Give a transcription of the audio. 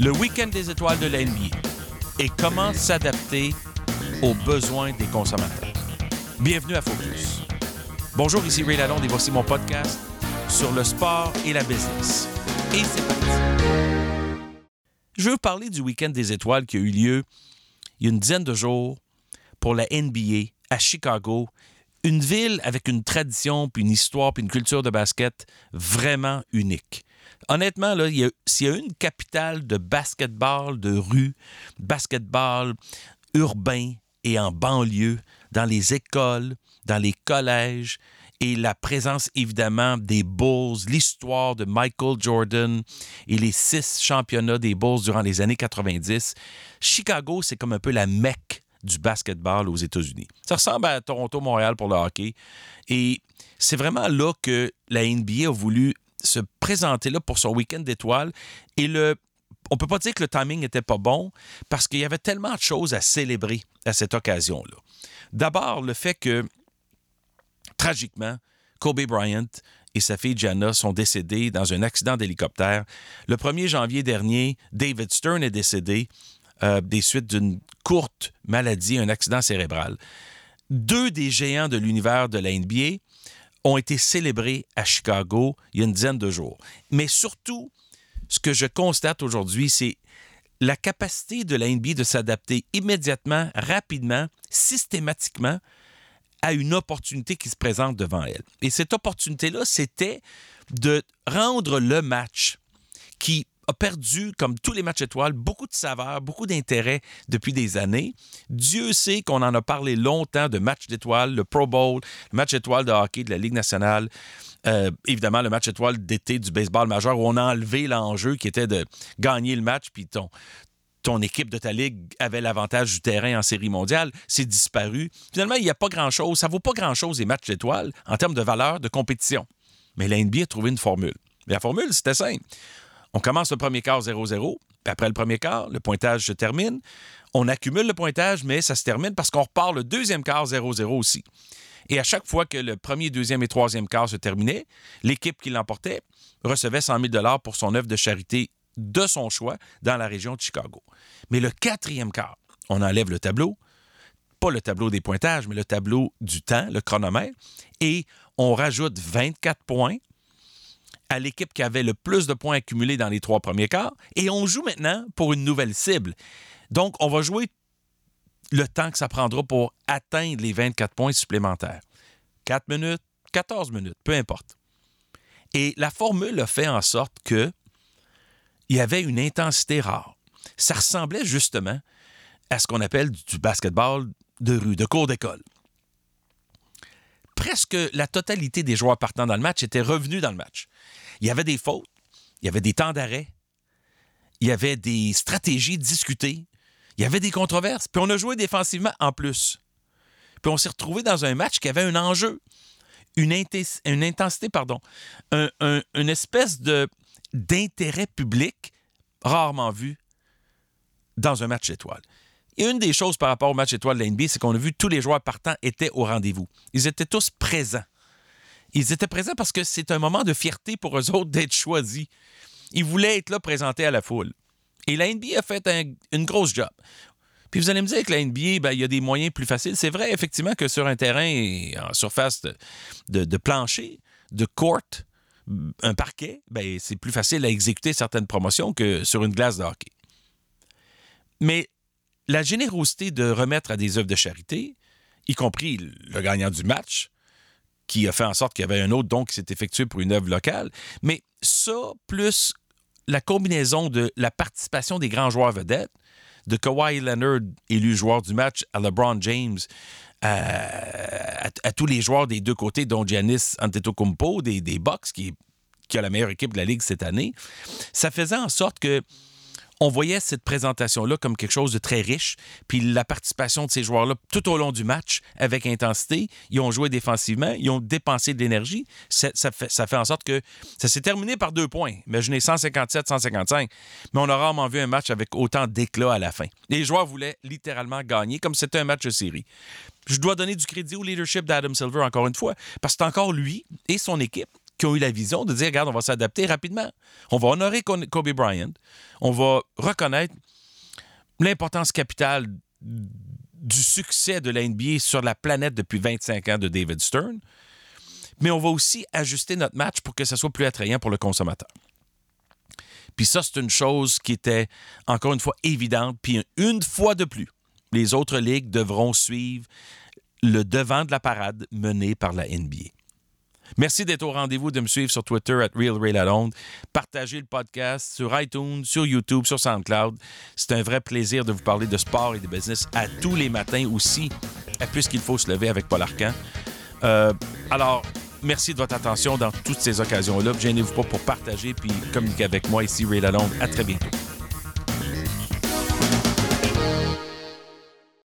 le week-end des étoiles de la NBA et comment s'adapter aux besoins des consommateurs. Bienvenue à Focus. Bonjour, ici Ray Lalonde et voici mon podcast sur le sport et la business. Et c'est parti. Je veux parler du week-end des étoiles qui a eu lieu il y a une dizaine de jours pour la NBA à Chicago, une ville avec une tradition, puis une histoire, puis une culture de basket vraiment unique honnêtement, s'il y a une capitale de basketball, de rue, basketball urbain et en banlieue, dans les écoles, dans les collèges, et la présence évidemment des Bulls, l'histoire de Michael Jordan et les six championnats des Bulls durant les années 90. Chicago, c'est comme un peu la mecque du basketball aux États-Unis. Ça ressemble à Toronto-Montréal pour le hockey. Et c'est vraiment là que la NBA a voulu se présenter là pour son week-end d'étoiles. Et le, on peut pas dire que le timing n'était pas bon parce qu'il y avait tellement de choses à célébrer à cette occasion-là. D'abord, le fait que, tragiquement, Kobe Bryant et sa fille Jana sont décédés dans un accident d'hélicoptère. Le 1er janvier dernier, David Stern est décédé euh, des suites d'une courte maladie, un accident cérébral. Deux des géants de l'univers de la NBA ont été célébrés à Chicago il y a une dizaine de jours. Mais surtout, ce que je constate aujourd'hui, c'est la capacité de la NBA de s'adapter immédiatement, rapidement, systématiquement à une opportunité qui se présente devant elle. Et cette opportunité-là, c'était de rendre le match qui a perdu, comme tous les matchs étoiles, beaucoup de saveur, beaucoup d'intérêt depuis des années. Dieu sait qu'on en a parlé longtemps de match d'étoiles, le Pro Bowl, le match étoile de hockey de la Ligue nationale. Euh, évidemment, le match étoile d'été du baseball majeur où on a enlevé l'enjeu qui était de gagner le match, puis ton, ton équipe de ta ligue avait l'avantage du terrain en série mondiale, c'est disparu. Finalement, il n'y a pas grand-chose, ça vaut pas grand-chose les matchs d'étoiles en termes de valeur de compétition. Mais la NBA a trouvé une formule. la formule, c'était simple. On commence le premier quart 0-0, puis après le premier quart, le pointage se termine. On accumule le pointage, mais ça se termine parce qu'on repart le deuxième quart 0-0 aussi. Et à chaque fois que le premier, deuxième et troisième quart se terminait, l'équipe qui l'emportait recevait 100 000 pour son œuvre de charité de son choix dans la région de Chicago. Mais le quatrième quart, on enlève le tableau, pas le tableau des pointages, mais le tableau du temps, le chronomètre, et on rajoute 24 points à l'équipe qui avait le plus de points accumulés dans les trois premiers quarts. Et on joue maintenant pour une nouvelle cible. Donc, on va jouer le temps que ça prendra pour atteindre les 24 points supplémentaires. 4 minutes, 14 minutes, peu importe. Et la formule a fait en sorte que il y avait une intensité rare. Ça ressemblait justement à ce qu'on appelle du basketball de rue, de cours d'école. Presque la totalité des joueurs partant dans le match étaient revenus dans le match. Il y avait des fautes, il y avait des temps d'arrêt, il y avait des stratégies discutées, il y avait des controverses, puis on a joué défensivement en plus. Puis on s'est retrouvé dans un match qui avait un enjeu, une, intensité, pardon, une espèce d'intérêt public rarement vu dans un match étoile. Et une des choses par rapport au match étoile de la c'est qu'on a vu tous les joueurs partants étaient au rendez-vous. Ils étaient tous présents. Ils étaient présents parce que c'est un moment de fierté pour eux autres d'être choisis. Ils voulaient être là présentés à la foule. Et la NBA a fait une grosse job. Puis vous allez me dire que la NBA, ben, il y a des moyens plus faciles. C'est vrai, effectivement, que sur un terrain en surface de, plancher, de court, un parquet, ben, c'est plus facile à exécuter certaines promotions que sur une glace de hockey. Mais la générosité de remettre à des œuvres de charité, y compris le gagnant du match, qui a fait en sorte qu'il y avait un autre don qui s'est effectué pour une œuvre locale. Mais ça, plus la combinaison de la participation des grands joueurs vedettes, de Kawhi Leonard, élu joueur du match, à LeBron James, à, tous les joueurs des deux côtés, dont Giannis Antetokounmpo, des, des Bucks, qui, qui a la meilleure équipe de la Ligue cette année, ça faisait en sorte que on voyait cette présentation-là comme quelque chose de très riche. Puis la participation de ces joueurs-là tout au long du match avec intensité, ils ont joué défensivement, ils ont dépensé de l'énergie. Ça, fait, fait en sorte que ça s'est terminé par deux points. Imaginez 157-155. Mais on a rarement vu un match avec autant d'éclat à la fin. Les joueurs voulaient littéralement gagner comme c'était un match de série. Je dois donner du crédit au leadership d'Adam Silver encore une fois, parce que c'est encore lui et son équipe qui ont eu la vision de dire, regarde, on va s'adapter rapidement. On va honorer Kobe Bryant. On va reconnaître l'importance capitale du succès de la NBA sur la planète depuis 25 ans de David Stern. Mais on va aussi ajuster notre match pour que ça soit plus attrayant pour le consommateur. Puis ça, c'est une chose qui était, encore une fois, évidente. Puis une fois de plus, les autres ligues devront suivre le devant de la parade menée par la NBA. Merci d'être au rendez-vous, de me suivre sur Twitter at RealRayLalonde. Partagez le podcast sur iTunes, sur YouTube, sur SoundCloud. C'est un vrai plaisir de vous parler de sport et de business à tous les matins aussi, puisqu'il faut se lever avec Paul Arcan. Euh, alors, merci de votre attention dans toutes ces occasions-là. Gênez-vous pas pour partager puis communiquer avec moi ici, Ray Lalonde. À très bientôt.